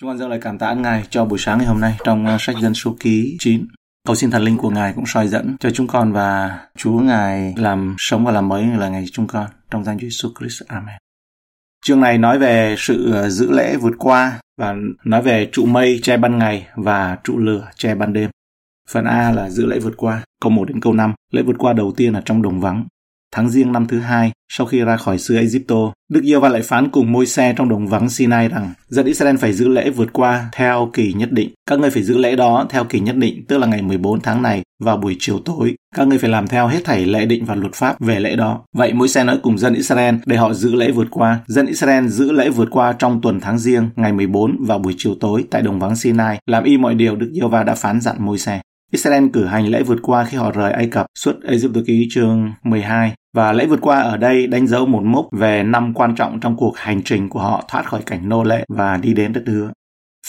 Chúng con dâng lời cảm tạ Ngài cho buổi sáng ngày hôm nay trong ờ, sách dân số ký 9. Cầu xin thần linh của Ngài cũng soi dẫn cho chúng con và Chúa Ngài làm sống và làm mới là ngày chúng con trong danh Chúa Jesus Christ. Amen. Chương này nói về sự ờ, giữ lễ vượt qua và nói về trụ mây che ban ngày và trụ lửa che ban đêm. Phần A là giữ lễ vượt qua, câu 1 đến câu 5. Lễ vượt qua đầu tiên là trong đồng vắng. Tháng riêng năm thứ hai, sau khi ra khỏi xứ Egypto, Đức giê va lại phán cùng môi xe trong đồng vắng Sinai rằng dân Israel phải giữ lễ vượt qua theo kỳ nhất định. Các ngươi phải giữ lễ đó theo kỳ nhất định, tức là ngày 14 tháng này vào buổi chiều tối. Các ngươi phải làm theo hết thảy lệ định và luật pháp về lễ đó. Vậy môi xe nói cùng dân Israel để họ giữ lễ vượt qua. Dân Israel giữ lễ vượt qua trong tuần tháng riêng ngày 14 vào buổi chiều tối tại đồng vắng Sinai, làm y mọi điều Đức giê va đã phán dặn môi xe. Israel cử hành lễ vượt qua khi họ rời Ai Cập, suốt Egypto ký chương 12 và lễ vượt qua ở đây đánh dấu một mốc về năm quan trọng trong cuộc hành trình của họ thoát khỏi cảnh nô lệ và đi đến đất hứa.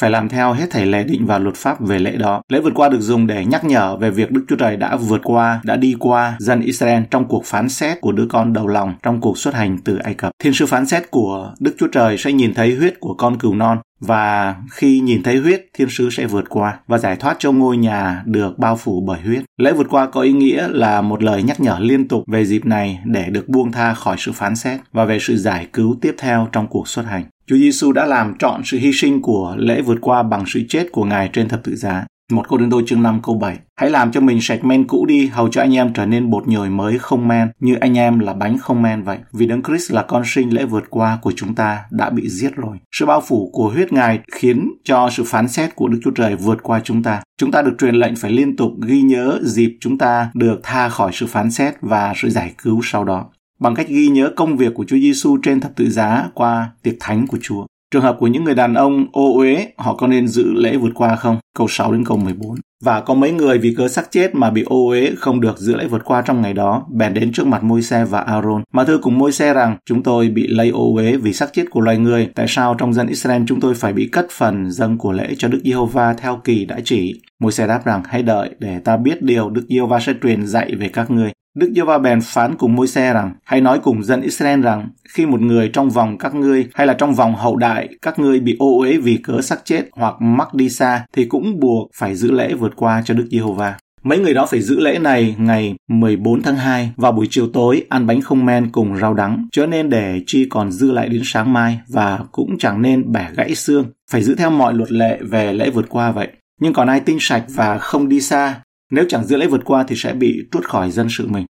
Phải làm theo hết thảy lệ định và luật pháp về lễ đó. Lễ vượt qua được dùng để nhắc nhở về việc Đức Chúa Trời đã vượt qua, đã đi qua dân Israel trong cuộc phán xét của đứa con đầu lòng trong cuộc xuất hành từ Ai Cập. Thiên sứ phán xét của Đức Chúa Trời sẽ nhìn thấy huyết của con cừu non và khi nhìn thấy huyết, thiên sứ sẽ vượt qua và giải thoát cho ngôi nhà được bao phủ bởi huyết. Lễ vượt qua có ý nghĩa là một lời nhắc nhở liên tục về dịp này để được buông tha khỏi sự phán xét và về sự giải cứu tiếp theo trong cuộc xuất hành. Chúa Giêsu đã làm trọn sự hy sinh của lễ vượt qua bằng sự chết của Ngài trên thập tự giá. Một câu đôi chương 5 câu 7. Hãy làm cho mình sạch men cũ đi, hầu cho anh em trở nên bột nhồi mới không men, như anh em là bánh không men vậy. Vì Đấng Christ là con sinh lễ vượt qua của chúng ta đã bị giết rồi. Sự bao phủ của huyết Ngài khiến cho sự phán xét của Đức Chúa Trời vượt qua chúng ta. Chúng ta được truyền lệnh phải liên tục ghi nhớ dịp chúng ta được tha khỏi sự phán xét và sự giải cứu sau đó bằng cách ghi nhớ công việc của Chúa Giêsu trên thập tự giá qua tiệc thánh của Chúa. Trường hợp của những người đàn ông ô uế, họ có nên giữ lễ vượt qua không? Câu 6 đến câu 14. Và có mấy người vì cớ sắc chết mà bị ô uế không được giữ lễ vượt qua trong ngày đó, bèn đến trước mặt môi xe và Aaron. Mà thưa cùng môi xe rằng, chúng tôi bị lây ô uế vì sắc chết của loài người. Tại sao trong dân Israel chúng tôi phải bị cất phần dâng của lễ cho Đức Giê-hô-va theo kỳ đã chỉ? Môi xe đáp rằng, hãy đợi để ta biết điều Đức Giê-hô-va sẽ truyền dạy về các ngươi. Đức giê va bèn phán cùng môi xe rằng, hãy nói cùng dân Israel rằng, khi một người trong vòng các ngươi hay là trong vòng hậu đại các ngươi bị ô uế vì cớ sắc chết hoặc mắc đi xa thì cũng buộc phải giữ lễ vượt qua cho Đức Giê-hô-va. Mấy người đó phải giữ lễ này ngày 14 tháng 2 vào buổi chiều tối ăn bánh không men cùng rau đắng, chớ nên để chi còn dư lại đến sáng mai và cũng chẳng nên bẻ gãy xương. Phải giữ theo mọi luật lệ về lễ vượt qua vậy. Nhưng còn ai tinh sạch và không đi xa nếu chẳng giữ lễ vượt qua thì sẽ bị trút khỏi dân sự mình.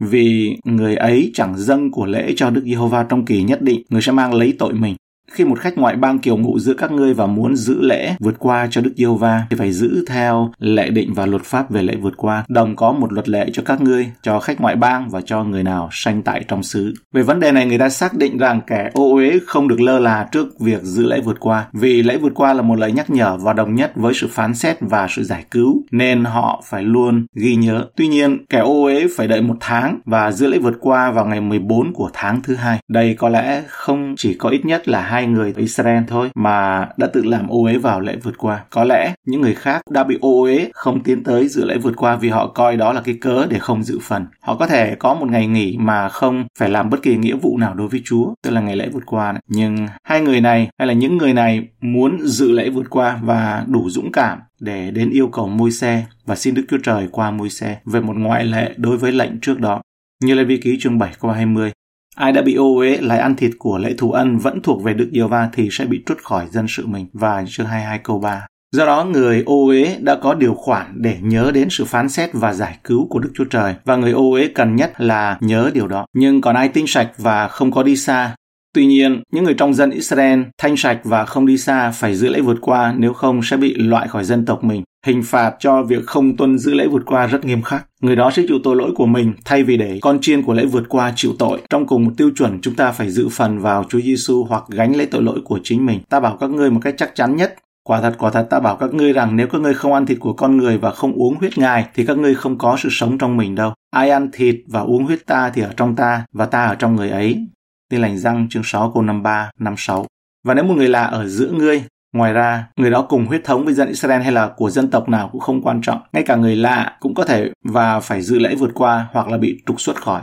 Vì người ấy chẳng dâng của lễ cho Đức Giê-hô-va trong kỳ nhất định, người sẽ mang lấy tội mình. Khi một khách ngoại bang kiều ngụ giữa các ngươi và muốn giữ lễ vượt qua cho Đức giê va thì phải giữ theo lệ định và luật pháp về lễ vượt qua. Đồng có một luật lệ cho các ngươi, cho khách ngoại bang và cho người nào sanh tại trong xứ. Về vấn đề này người ta xác định rằng kẻ ô uế không được lơ là trước việc giữ lễ vượt qua, vì lễ vượt qua là một lời nhắc nhở và đồng nhất với sự phán xét và sự giải cứu, nên họ phải luôn ghi nhớ. Tuy nhiên, kẻ ô uế phải đợi một tháng và giữ lễ vượt qua vào ngày 14 của tháng thứ hai. Đây có lẽ không chỉ có ít nhất là hai người ở Israel thôi mà đã tự làm ô uế vào lễ vượt qua. Có lẽ những người khác đã bị ô uế không tiến tới dự lễ vượt qua vì họ coi đó là cái cớ để không dự phần. Họ có thể có một ngày nghỉ mà không phải làm bất kỳ nghĩa vụ nào đối với Chúa, tức là ngày lễ vượt qua. Này. Nhưng hai người này hay là những người này muốn dự lễ vượt qua và đủ dũng cảm để đến yêu cầu môi xe và xin Đức Chúa Trời qua môi xe về một ngoại lệ đối với lệnh trước đó. Như Lê Vi Ký chương 7 câu 20, Ai đã bị ô uế lại ăn thịt của lễ thù ân vẫn thuộc về Đức Giê va thì sẽ bị trút khỏi dân sự mình và chương 22 câu 3. Do đó người ô uế đã có điều khoản để nhớ đến sự phán xét và giải cứu của Đức Chúa Trời và người ô uế cần nhất là nhớ điều đó. Nhưng còn ai tinh sạch và không có đi xa Tuy nhiên, những người trong dân Israel thanh sạch và không đi xa phải giữ lễ vượt qua nếu không sẽ bị loại khỏi dân tộc mình. Hình phạt cho việc không tuân giữ lễ vượt qua rất nghiêm khắc. Người đó sẽ chịu tội lỗi của mình thay vì để con chiên của lễ vượt qua chịu tội. Trong cùng một tiêu chuẩn chúng ta phải dự phần vào Chúa Giêsu hoặc gánh lấy tội lỗi của chính mình. Ta bảo các ngươi một cách chắc chắn nhất Quả thật, quả thật ta bảo các ngươi rằng nếu các ngươi không ăn thịt của con người và không uống huyết ngài thì các ngươi không có sự sống trong mình đâu. Ai ăn thịt và uống huyết ta thì ở trong ta và ta ở trong người ấy. Tin lành răng chương 6 câu 53, 56. Và nếu một người lạ ở giữa ngươi, ngoài ra, người đó cùng huyết thống với dân Israel hay là của dân tộc nào cũng không quan trọng. Ngay cả người lạ cũng có thể và phải dự lễ vượt qua hoặc là bị trục xuất khỏi.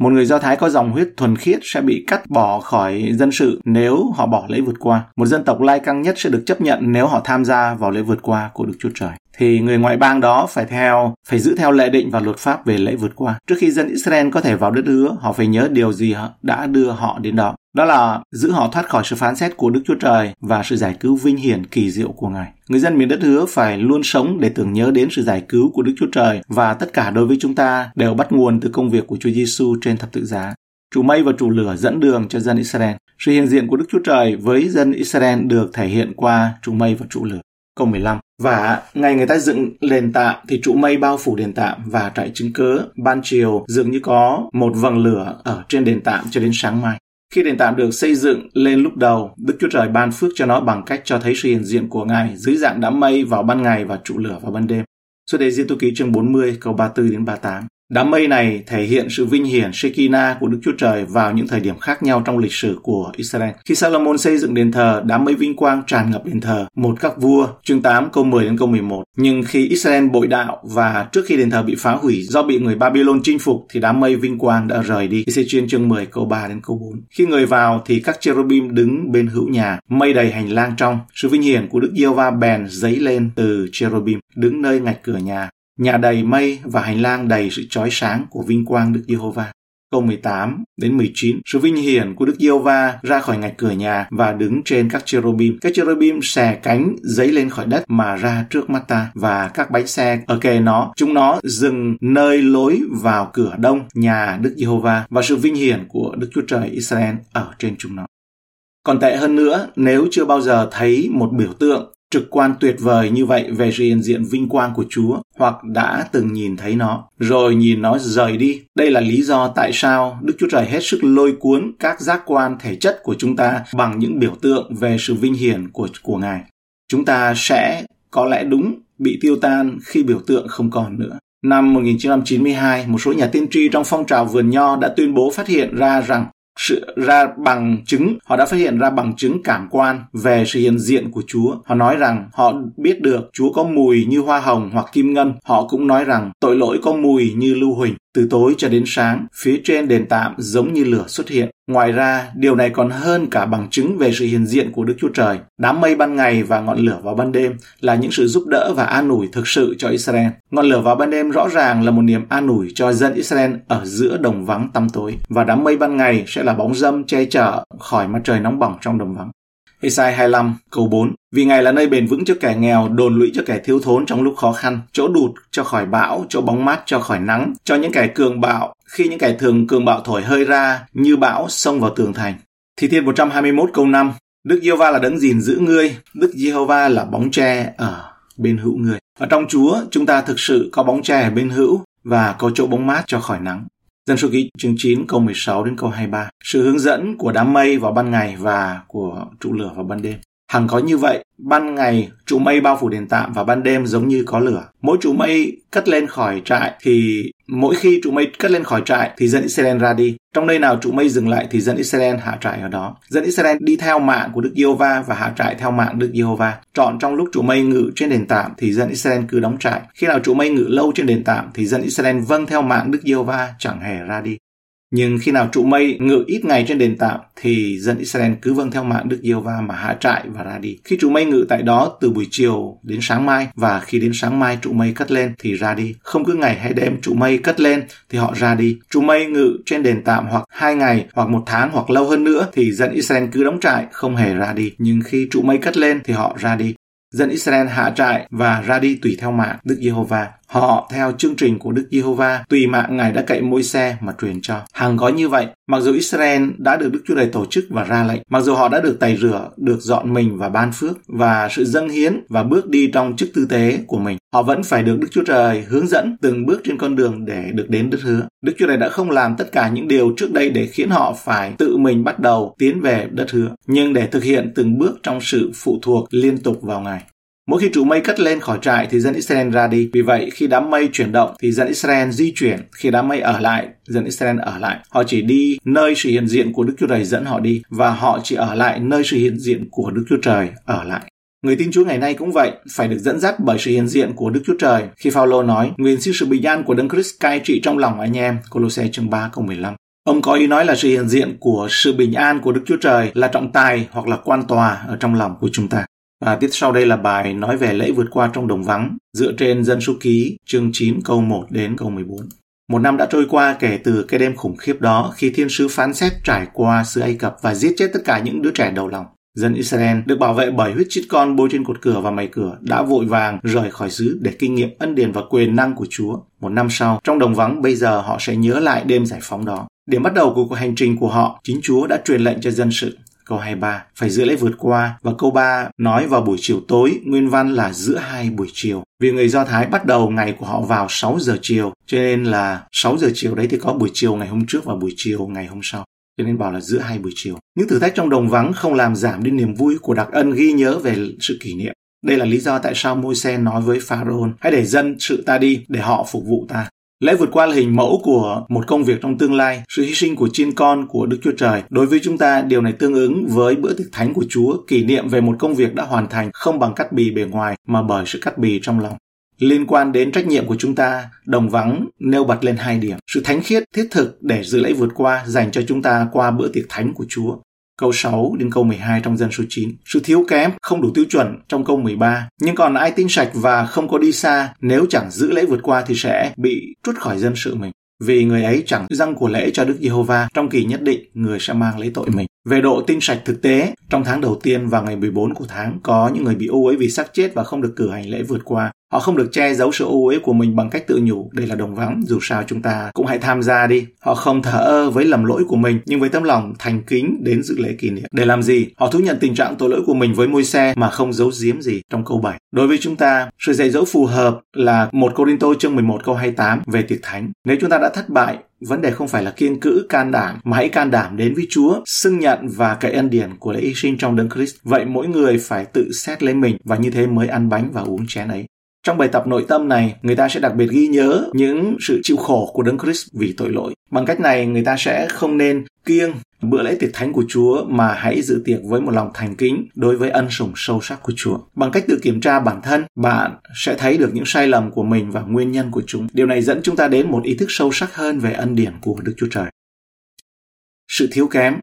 Một người Do Thái có dòng huyết thuần khiết sẽ bị cắt bỏ khỏi dân sự nếu họ bỏ lễ vượt qua. Một dân tộc lai căng nhất sẽ được chấp nhận nếu họ tham gia vào lễ vượt qua của Đức Chúa Trời. Thì người ngoại bang đó phải theo, phải giữ theo lệ định và luật pháp về lễ vượt qua. Trước khi dân Israel có thể vào đất hứa, họ phải nhớ điều gì đã đưa họ đến đó. Đó là giữ họ thoát khỏi sự phán xét của Đức Chúa Trời và sự giải cứu vinh hiển kỳ diệu của Ngài. Người dân miền đất hứa phải luôn sống để tưởng nhớ đến sự giải cứu của Đức Chúa Trời và tất cả đối với chúng ta đều bắt nguồn từ công việc của Chúa Giêsu trên thập tự giá. Chủ mây và chủ lửa dẫn đường cho dân Israel. Sự hiện diện của Đức Chúa Trời với dân Israel được thể hiện qua chủ mây và chủ lửa. Câu 15. Và ngày người ta dựng đền tạm thì trụ mây bao phủ đền tạm và trại chứng cớ. Ban chiều dường như có một vầng lửa ở trên đền tạm cho đến sáng mai. Khi nền tạm được xây dựng lên lúc đầu, Đức Chúa Trời ban phước cho nó bằng cách cho thấy sự hiện diện của Ngài dưới dạng đám mây vào ban ngày và trụ lửa vào ban đêm. Xuất đề diễn tu ký chương 40 câu 34 đến 38. Đám mây này thể hiện sự vinh hiển Shekinah của Đức Chúa Trời vào những thời điểm khác nhau trong lịch sử của Israel. Khi Salomon xây dựng đền thờ, đám mây vinh quang tràn ngập đền thờ, một các vua, chương 8 câu 10 đến câu 11. Nhưng khi Israel bội đạo và trước khi đền thờ bị phá hủy do bị người Babylon chinh phục thì đám mây vinh quang đã rời đi. Ezechiel chương 10 câu 3 đến câu 4. Khi người vào thì các cherubim đứng bên hữu nhà, mây đầy hành lang trong. Sự vinh hiển của Đức Giêsu va bèn dấy lên từ cherubim, đứng nơi ngạch cửa nhà Nhà đầy mây và hành lang đầy sự chói sáng của vinh quang Đức Giê-hô-va. Câu 18 đến 19, sự vinh hiển của Đức Giê-hô-va ra khỏi ngạch cửa nhà và đứng trên các cherubim. Các cherubim xè cánh giấy lên khỏi đất mà ra trước mắt ta và các bánh xe ở kề nó, chúng nó dừng nơi lối vào cửa đông nhà Đức Giê-hô-va và sự vinh hiển của Đức Chúa Trời Israel ở trên chúng nó. Còn tệ hơn nữa, nếu chưa bao giờ thấy một biểu tượng trực quan tuyệt vời như vậy về sự hiện diện vinh quang của Chúa hoặc đã từng nhìn thấy nó rồi nhìn nó rời đi. Đây là lý do tại sao Đức Chúa Trời hết sức lôi cuốn các giác quan thể chất của chúng ta bằng những biểu tượng về sự vinh hiển của của Ngài. Chúng ta sẽ có lẽ đúng bị tiêu tan khi biểu tượng không còn nữa. Năm 1992, một số nhà tiên tri trong phong trào vườn nho đã tuyên bố phát hiện ra rằng ra bằng chứng họ đã phát hiện ra bằng chứng cảm quan về sự hiện diện của Chúa. Họ nói rằng họ biết được Chúa có mùi như hoa hồng hoặc kim ngân. Họ cũng nói rằng tội lỗi có mùi như lưu huỳnh. Từ tối cho đến sáng, phía trên đền tạm giống như lửa xuất hiện. Ngoài ra, điều này còn hơn cả bằng chứng về sự hiện diện của Đức Chúa Trời. Đám mây ban ngày và ngọn lửa vào ban đêm là những sự giúp đỡ và an ủi thực sự cho Israel. Ngọn lửa vào ban đêm rõ ràng là một niềm an ủi cho dân Israel ở giữa đồng vắng tăm tối. Và đám mây ban ngày sẽ là bóng dâm che chở khỏi mặt trời nóng bỏng trong đồng vắng. Esai 25 câu 4 Vì Ngài là nơi bền vững cho kẻ nghèo, đồn lũy cho kẻ thiếu thốn trong lúc khó khăn, chỗ đụt cho khỏi bão, chỗ bóng mát cho khỏi nắng, cho những kẻ cường bạo, khi những kẻ thường cường bạo thổi hơi ra như bão xông vào tường thành. Thi Thiên 121 câu 5 Đức Giê-hô-va là đấng gìn giữ ngươi, Đức Giê-hô-va là bóng tre ở bên hữu người. Ở trong Chúa, chúng ta thực sự có bóng tre ở bên hữu và có chỗ bóng mát cho khỏi nắng. Dân số ký chương 9 câu 16 đến câu 23. Sự hướng dẫn của đám mây vào ban ngày và của trụ lửa vào ban đêm. Hằng có như vậy, ban ngày trụ mây bao phủ đền tạm và ban đêm giống như có lửa. Mỗi trụ mây cất lên khỏi trại thì mỗi khi trụ mây cất lên khỏi trại thì dân Israel ra đi. Trong nơi nào trụ mây dừng lại thì dân Israel hạ trại ở đó. Dân Israel đi theo mạng của Đức Giê-hô-va và hạ trại theo mạng Đức Giê-hô-va. Chọn trong lúc trụ mây ngự trên đền tạm thì dân Israel cứ đóng trại. Khi nào trụ mây ngự lâu trên đền tạm thì dân Israel vâng theo mạng Đức Giê-hô-va, chẳng hề ra đi. Nhưng khi nào trụ mây ngự ít ngày trên đền tạm, thì dân Israel cứ vâng theo mạng Đức giê va mà hạ trại và ra đi. Khi trụ mây ngự tại đó từ buổi chiều đến sáng mai, và khi đến sáng mai trụ mây cất lên thì ra đi. Không cứ ngày hay đêm trụ mây cất lên thì họ ra đi. Trụ mây ngự trên đền tạm hoặc hai ngày hoặc một tháng hoặc lâu hơn nữa thì dân Israel cứ đóng trại, không hề ra đi. Nhưng khi trụ mây cất lên thì họ ra đi dân Israel hạ trại và ra đi tùy theo mạng Đức Giê-hô-va. Họ theo chương trình của Đức Giê-hô-va, tùy mạng Ngài đã cậy môi xe mà truyền cho. Hàng gói như vậy, mặc dù Israel đã được Đức Chúa Trời tổ chức và ra lệnh, mặc dù họ đã được tẩy rửa, được dọn mình và ban phước và sự dâng hiến và bước đi trong chức tư tế của mình, họ vẫn phải được Đức Chúa Trời hướng dẫn từng bước trên con đường để được đến đất hứa. Đức Chúa Trời đã không làm tất cả những điều trước đây để khiến họ phải tự mình bắt đầu tiến về đất hứa, nhưng để thực hiện từng bước trong sự phụ thuộc liên tục vào Ngài. Mỗi khi trụ mây cất lên khỏi trại thì dân Israel ra đi. Vì vậy, khi đám mây chuyển động thì dân Israel di chuyển. Khi đám mây ở lại, dân Israel ở lại. Họ chỉ đi nơi sự hiện diện của Đức Chúa Trời dẫn họ đi và họ chỉ ở lại nơi sự hiện diện của Đức Chúa Trời ở lại. Người tin Chúa ngày nay cũng vậy, phải được dẫn dắt bởi sự hiện diện của Đức Chúa Trời. Khi Phaolô nói, nguyện xin sự bình an của Đấng Christ cai trị trong lòng anh em, Colosse chương 3 câu 15. Ông có ý nói là sự hiện diện của sự bình an của Đức Chúa Trời là trọng tài hoặc là quan tòa ở trong lòng của chúng ta. Và tiếp sau đây là bài nói về lễ vượt qua trong đồng vắng dựa trên dân số ký chương 9 câu 1 đến câu 14. Một năm đã trôi qua kể từ cái đêm khủng khiếp đó khi thiên sứ phán xét trải qua xứ Ai Cập và giết chết tất cả những đứa trẻ đầu lòng. Dân Israel được bảo vệ bởi huyết chít con bôi trên cột cửa và mày cửa đã vội vàng rời khỏi xứ để kinh nghiệm ân điển và quyền năng của Chúa. Một năm sau, trong đồng vắng bây giờ họ sẽ nhớ lại đêm giải phóng đó. Điểm bắt đầu của cuộc hành trình của họ, chính Chúa đã truyền lệnh cho dân sự. Câu 23, phải giữ lễ vượt qua. Và câu 3 nói vào buổi chiều tối, nguyên văn là giữa hai buổi chiều. Vì người Do Thái bắt đầu ngày của họ vào 6 giờ chiều, cho nên là 6 giờ chiều đấy thì có buổi chiều ngày hôm trước và buổi chiều ngày hôm sau cho nên bảo là giữa hai buổi chiều. Những thử thách trong đồng vắng không làm giảm đi niềm vui của đặc ân ghi nhớ về sự kỷ niệm. Đây là lý do tại sao Môi-se nói với Pharaoh hãy để dân sự ta đi để họ phục vụ ta lẽ vượt qua là hình mẫu của một công việc trong tương lai, sự hy sinh của chiên con của Đức Chúa Trời. Đối với chúng ta, điều này tương ứng với bữa tiệc thánh của Chúa, kỷ niệm về một công việc đã hoàn thành không bằng cắt bì bề ngoài mà bởi sự cắt bì trong lòng. Liên quan đến trách nhiệm của chúng ta, đồng vắng nêu bật lên hai điểm. Sự thánh khiết, thiết thực để dự lễ vượt qua dành cho chúng ta qua bữa tiệc thánh của Chúa. Câu 6 đến câu 12 trong dân số 9. Sự thiếu kém, không đủ tiêu chuẩn trong câu 13. Nhưng còn ai tinh sạch và không có đi xa, nếu chẳng giữ lễ vượt qua thì sẽ bị trút khỏi dân sự mình. Vì người ấy chẳng răng của lễ cho Đức Giê-hô-va, trong kỳ nhất định người sẽ mang lấy tội mình. Về độ tinh sạch thực tế, trong tháng đầu tiên và ngày 14 của tháng, có những người bị ô uế vì xác chết và không được cử hành lễ vượt qua. Họ không được che giấu sự ưu uế của mình bằng cách tự nhủ đây là đồng vắng, dù sao chúng ta cũng hãy tham gia đi. Họ không thờ ơ với lầm lỗi của mình, nhưng với tấm lòng thành kính đến dự lễ kỷ niệm. Để làm gì? Họ thú nhận tình trạng tội lỗi của mình với môi xe mà không giấu giếm gì trong câu 7. Đối với chúng ta, sự dạy dỗ phù hợp là một Corinto chương 11 câu 28 về tiệc thánh. Nếu chúng ta đã thất bại Vấn đề không phải là kiên cữ, can đảm, mà hãy can đảm đến với Chúa, xưng nhận và cậy ân điển của lễ hy sinh trong đấng Christ. Vậy mỗi người phải tự xét lấy mình và như thế mới ăn bánh và uống chén ấy. Trong bài tập nội tâm này, người ta sẽ đặc biệt ghi nhớ những sự chịu khổ của Đấng Christ vì tội lỗi. Bằng cách này, người ta sẽ không nên kiêng bữa lễ tiệc thánh của Chúa mà hãy dự tiệc với một lòng thành kính đối với ân sủng sâu sắc của Chúa. Bằng cách tự kiểm tra bản thân, bạn sẽ thấy được những sai lầm của mình và nguyên nhân của chúng. Điều này dẫn chúng ta đến một ý thức sâu sắc hơn về ân điển của Đức Chúa Trời. Sự thiếu kém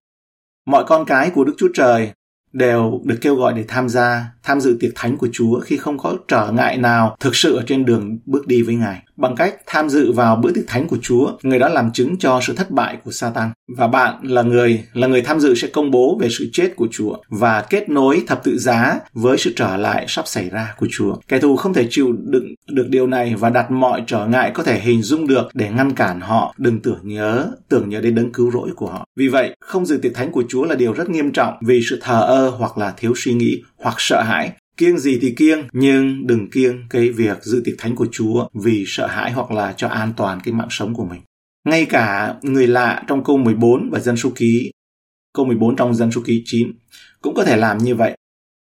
Mọi con cái của Đức Chúa Trời đều được kêu gọi để tham gia, tham dự tiệc thánh của Chúa khi không có trở ngại nào thực sự ở trên đường bước đi với Ngài. Bằng cách tham dự vào bữa tiệc thánh của Chúa, người đó làm chứng cho sự thất bại của Satan. Và bạn là người là người tham dự sẽ công bố về sự chết của Chúa và kết nối thập tự giá với sự trở lại sắp xảy ra của Chúa. Kẻ thù không thể chịu đựng được điều này và đặt mọi trở ngại có thể hình dung được để ngăn cản họ đừng tưởng nhớ, tưởng nhớ đến đấng cứu rỗi của họ. Vì vậy, không dự tiệc thánh của Chúa là điều rất nghiêm trọng vì sự thờ ơ hoặc là thiếu suy nghĩ hoặc sợ hãi kiêng gì thì kiêng nhưng đừng kiêng cái việc dự tiệc thánh của Chúa vì sợ hãi hoặc là cho an toàn cái mạng sống của mình. Ngay cả người lạ trong câu 14 và dân số ký, câu 14 trong dân số ký 9 cũng có thể làm như vậy.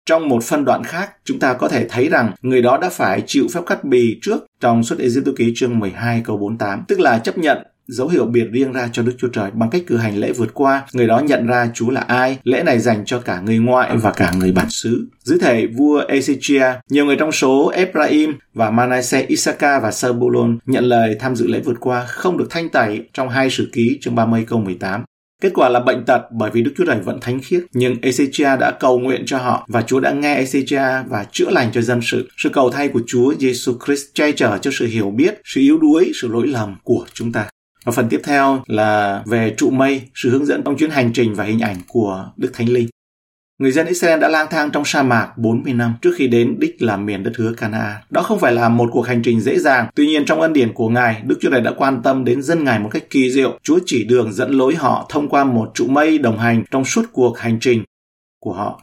Trong một phân đoạn khác, chúng ta có thể thấy rằng người đó đã phải chịu phép cắt bì trước trong suất Ê ký chương 12 câu 48, tức là chấp nhận dấu hiệu biệt riêng ra cho Đức Chúa Trời bằng cách cử hành lễ vượt qua. Người đó nhận ra Chúa là ai. Lễ này dành cho cả người ngoại và cả người bản xứ. Dưới thể vua Ezechia, nhiều người trong số Ephraim và Manasseh, Isaka và Sebulon nhận lời tham dự lễ vượt qua không được thanh tẩy trong hai sử ký chương 30 câu 18. Kết quả là bệnh tật bởi vì Đức Chúa Trời vẫn thánh khiết. Nhưng Ezechia đã cầu nguyện cho họ và Chúa đã nghe Ezechia và chữa lành cho dân sự. Sự cầu thay của Chúa Jesus Christ che chở cho sự hiểu biết, sự yếu đuối, sự lỗi lầm của chúng ta. Và phần tiếp theo là về trụ mây, sự hướng dẫn trong chuyến hành trình và hình ảnh của Đức Thánh Linh. Người dân Israel đã lang thang trong sa mạc 40 năm trước khi đến đích là miền đất hứa Canaan. Đó không phải là một cuộc hành trình dễ dàng. Tuy nhiên trong ân điển của Ngài, Đức Chúa Trời đã quan tâm đến dân Ngài một cách kỳ diệu. Chúa chỉ đường dẫn lối họ thông qua một trụ mây đồng hành trong suốt cuộc hành trình của họ.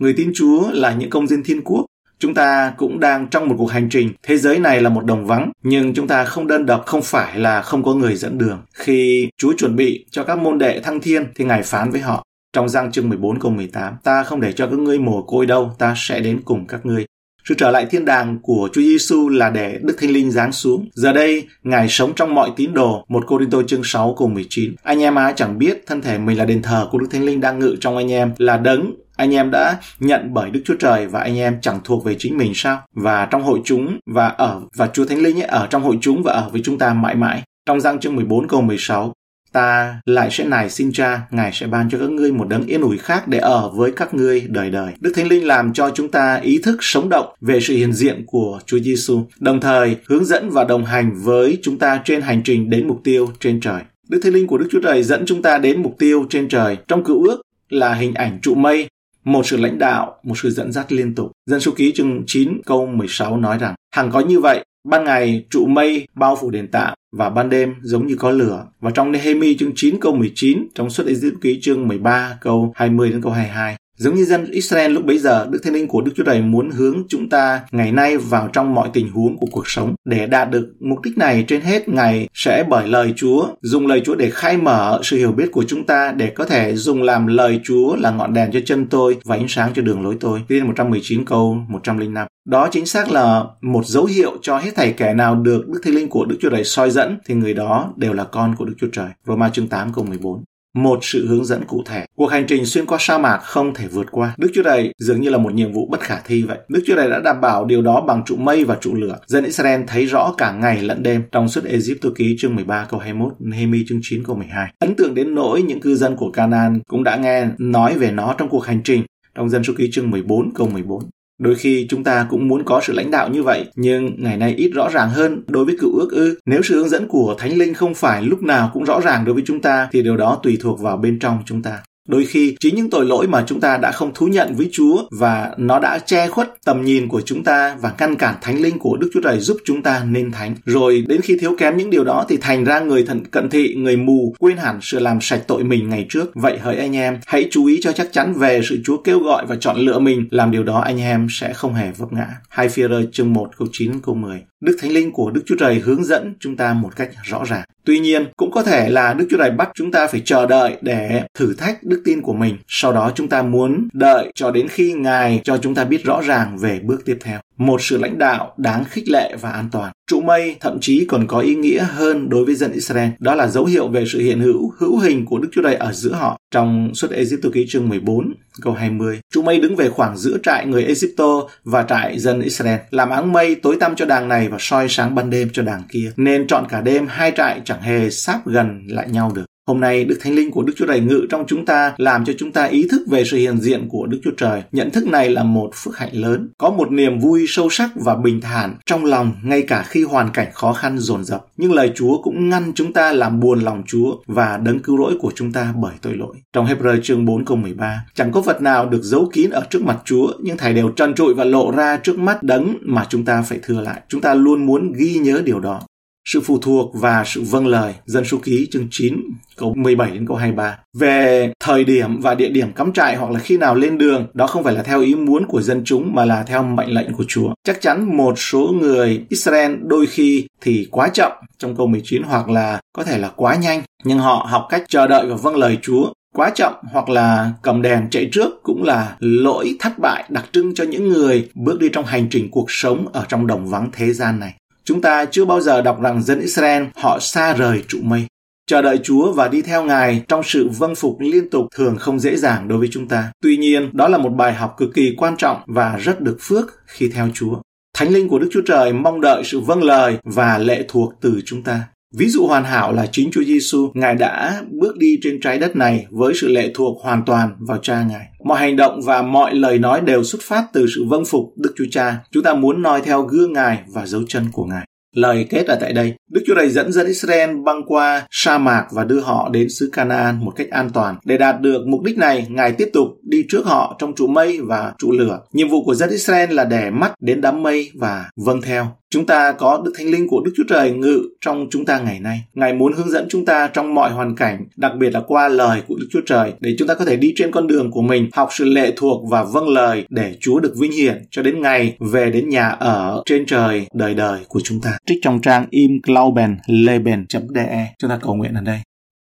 Người tin Chúa là những công dân thiên quốc Chúng ta cũng đang trong một cuộc hành trình. Thế giới này là một đồng vắng, nhưng chúng ta không đơn độc, không phải là không có người dẫn đường. Khi Chúa chuẩn bị cho các môn đệ thăng thiên, thì Ngài phán với họ. Trong Giăng chương 14 câu 18, ta không để cho các ngươi mồ côi đâu, ta sẽ đến cùng các ngươi. Sự trở lại thiên đàng của Chúa Giêsu là để Đức Thánh Linh giáng xuống. Giờ đây, Ngài sống trong mọi tín đồ. Một Cô Tô chương 6 câu 19. Anh em á chẳng biết thân thể mình là đền thờ của Đức Thánh Linh đang ngự trong anh em, là đấng anh em đã nhận bởi Đức Chúa Trời và anh em chẳng thuộc về chính mình sao? Và trong hội chúng và ở và Chúa Thánh Linh ấy, ở trong hội chúng và ở với chúng ta mãi mãi. Trong răng chương 14 câu 16, ta lại sẽ nài xin cha, Ngài sẽ ban cho các ngươi một đấng yên ủi khác để ở với các ngươi đời đời. Đức Thánh Linh làm cho chúng ta ý thức sống động về sự hiện diện của Chúa Giêsu, đồng thời hướng dẫn và đồng hành với chúng ta trên hành trình đến mục tiêu trên trời. Đức Thánh Linh của Đức Chúa Trời dẫn chúng ta đến mục tiêu trên trời. Trong cựu ước là hình ảnh trụ mây, một sự lãnh đạo, một sự dẫn dắt liên tục. Dân số ký chương 9 câu 16 nói rằng, hằng có như vậy, ban ngày trụ mây bao phủ đền tạm và ban đêm giống như có lửa. Và trong Nehemi chương 9 câu 19, trong suốt Ê ký chương 13 câu 20 đến câu 22, Giống như dân Israel lúc bấy giờ, Đức Thánh Linh của Đức Chúa Trời muốn hướng chúng ta ngày nay vào trong mọi tình huống của cuộc sống. Để đạt được mục đích này trên hết, Ngài sẽ bởi lời Chúa, dùng lời Chúa để khai mở sự hiểu biết của chúng ta để có thể dùng làm lời Chúa là ngọn đèn cho chân tôi và ánh sáng cho đường lối tôi. Tiên 119 câu 105. Đó chính xác là một dấu hiệu cho hết thảy kẻ nào được Đức Thánh Linh của Đức Chúa Trời soi dẫn thì người đó đều là con của Đức Chúa Trời. Roma chương 8 câu 14 một sự hướng dẫn cụ thể. Cuộc hành trình xuyên qua sa mạc không thể vượt qua. Đức Chúa Trời dường như là một nhiệm vụ bất khả thi vậy. Đức Chúa Trời đã đảm bảo điều đó bằng trụ mây và trụ lửa. Dân Israel thấy rõ cả ngày lẫn đêm trong suốt Egypto ký chương 13 câu 21, Nehemi chương 9 câu 12. Ấn tượng đến nỗi những cư dân của Canaan cũng đã nghe nói về nó trong cuộc hành trình trong dân số ký chương 14 câu 14. Đôi khi chúng ta cũng muốn có sự lãnh đạo như vậy, nhưng ngày nay ít rõ ràng hơn đối với cựu ước ư. Nếu sự hướng dẫn của Thánh Linh không phải lúc nào cũng rõ ràng đối với chúng ta, thì điều đó tùy thuộc vào bên trong chúng ta. Đôi khi chính những tội lỗi mà chúng ta đã không thú nhận với Chúa và nó đã che khuất tầm nhìn của chúng ta và ngăn cản thánh linh của Đức Chúa Trời giúp chúng ta nên thánh. Rồi đến khi thiếu kém những điều đó thì thành ra người thần cận thị, người mù quên hẳn sự làm sạch tội mình ngày trước. Vậy hỡi anh em, hãy chú ý cho chắc chắn về sự Chúa kêu gọi và chọn lựa mình. Làm điều đó anh em sẽ không hề vấp ngã. Hai phi rơi chương 1 câu 9 câu 10. Đức Thánh Linh của Đức Chúa Trời hướng dẫn chúng ta một cách rõ ràng. Tuy nhiên, cũng có thể là Đức Chúa Trời bắt chúng ta phải chờ đợi để thử thách đức tin của mình. Sau đó chúng ta muốn đợi cho đến khi Ngài cho chúng ta biết rõ ràng về bước tiếp theo. Một sự lãnh đạo đáng khích lệ và an toàn. Trụ mây thậm chí còn có ý nghĩa hơn đối với dân Israel. Đó là dấu hiệu về sự hiện hữu, hữu hình của Đức Chúa Trời ở giữa họ. Trong suốt Egypto ký chương 14, câu 20. Trụ mây đứng về khoảng giữa trại người Egypto và trại dân Israel. Làm áng mây tối tăm cho đàng này và soi sáng ban đêm cho đàng kia. Nên chọn cả đêm hai trại chẳng hề sáp gần lại nhau được. Hôm nay, Đức Thánh Linh của Đức Chúa Trời ngự trong chúng ta làm cho chúng ta ý thức về sự hiện diện của Đức Chúa Trời. Nhận thức này là một phước hạnh lớn, có một niềm vui sâu sắc và bình thản trong lòng ngay cả khi hoàn cảnh khó khăn dồn dập. Nhưng lời Chúa cũng ngăn chúng ta làm buồn lòng Chúa và đấng cứu rỗi của chúng ta bởi tội lỗi. Trong Hebrew chương 4 câu 13, chẳng có vật nào được giấu kín ở trước mặt Chúa, nhưng thầy đều trần trụi và lộ ra trước mắt đấng mà chúng ta phải thưa lại. Chúng ta luôn muốn ghi nhớ điều đó sự phụ thuộc và sự vâng lời, dân số ký chương 9 câu 17 đến câu 23 về thời điểm và địa điểm cắm trại hoặc là khi nào lên đường, đó không phải là theo ý muốn của dân chúng mà là theo mệnh lệnh của Chúa. Chắc chắn một số người Israel đôi khi thì quá chậm trong câu 19 hoặc là có thể là quá nhanh, nhưng họ học cách chờ đợi và vâng lời Chúa. Quá chậm hoặc là cầm đèn chạy trước cũng là lỗi thất bại đặc trưng cho những người bước đi trong hành trình cuộc sống ở trong đồng vắng thế gian này. Chúng ta chưa bao giờ đọc rằng dân Israel họ xa rời trụ mây. Chờ đợi Chúa và đi theo Ngài trong sự vâng phục liên tục thường không dễ dàng đối với chúng ta. Tuy nhiên, đó là một bài học cực kỳ quan trọng và rất được phước khi theo Chúa. Thánh linh của Đức Chúa Trời mong đợi sự vâng lời và lệ thuộc từ chúng ta. Ví dụ hoàn hảo là chính Chúa Giêsu, Ngài đã bước đi trên trái đất này với sự lệ thuộc hoàn toàn vào Cha Ngài. Mọi hành động và mọi lời nói đều xuất phát từ sự vâng phục Đức Chúa Cha. Chúng ta muốn noi theo gương Ngài và dấu chân của Ngài. Lời kết ở tại đây, Đức Chúa Trời dẫn dân Israel băng qua sa mạc và đưa họ đến xứ Canaan một cách an toàn. Để đạt được mục đích này, Ngài tiếp tục đi trước họ trong trụ mây và trụ lửa. Nhiệm vụ của dân Israel là để mắt đến đám mây và vâng theo. Chúng ta có Đức Thánh Linh của Đức Chúa Trời ngự trong chúng ta ngày nay. Ngài muốn hướng dẫn chúng ta trong mọi hoàn cảnh, đặc biệt là qua lời của Đức Chúa Trời để chúng ta có thể đi trên con đường của mình, học sự lệ thuộc và vâng lời để Chúa được vinh hiển cho đến ngày về đến nhà ở trên trời đời đời của chúng ta. Trích trong trang im glauben leben.de chúng ta cầu nguyện ở đây.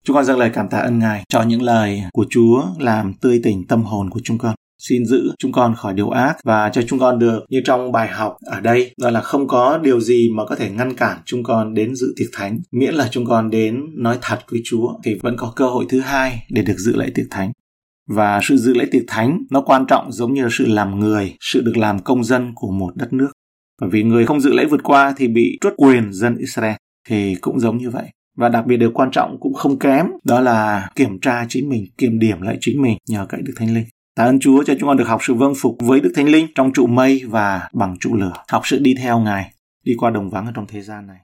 Chúng con dâng lời cảm tạ ơn Ngài cho những lời của Chúa làm tươi tỉnh tâm hồn của chúng con xin giữ chúng con khỏi điều ác và cho chúng con được như trong bài học ở đây đó là không có điều gì mà có thể ngăn cản chúng con đến dự tiệc thánh, miễn là chúng con đến nói thật với Chúa thì vẫn có cơ hội thứ hai để được dự lễ tiệc thánh. Và sự dự lễ tiệc thánh nó quan trọng giống như là sự làm người, sự được làm công dân của một đất nước. Bởi vì người không dự lễ vượt qua thì bị truất quyền dân Israel thì cũng giống như vậy. Và đặc biệt điều quan trọng cũng không kém, đó là kiểm tra chính mình, kiểm điểm lại chính mình nhờ cậy đức thánh linh. Tạ ơn Chúa cho chúng con được học sự vâng phục với Đức Thánh Linh trong trụ mây và bằng trụ lửa, học sự đi theo Ngài, đi qua đồng vắng ở trong thế gian này.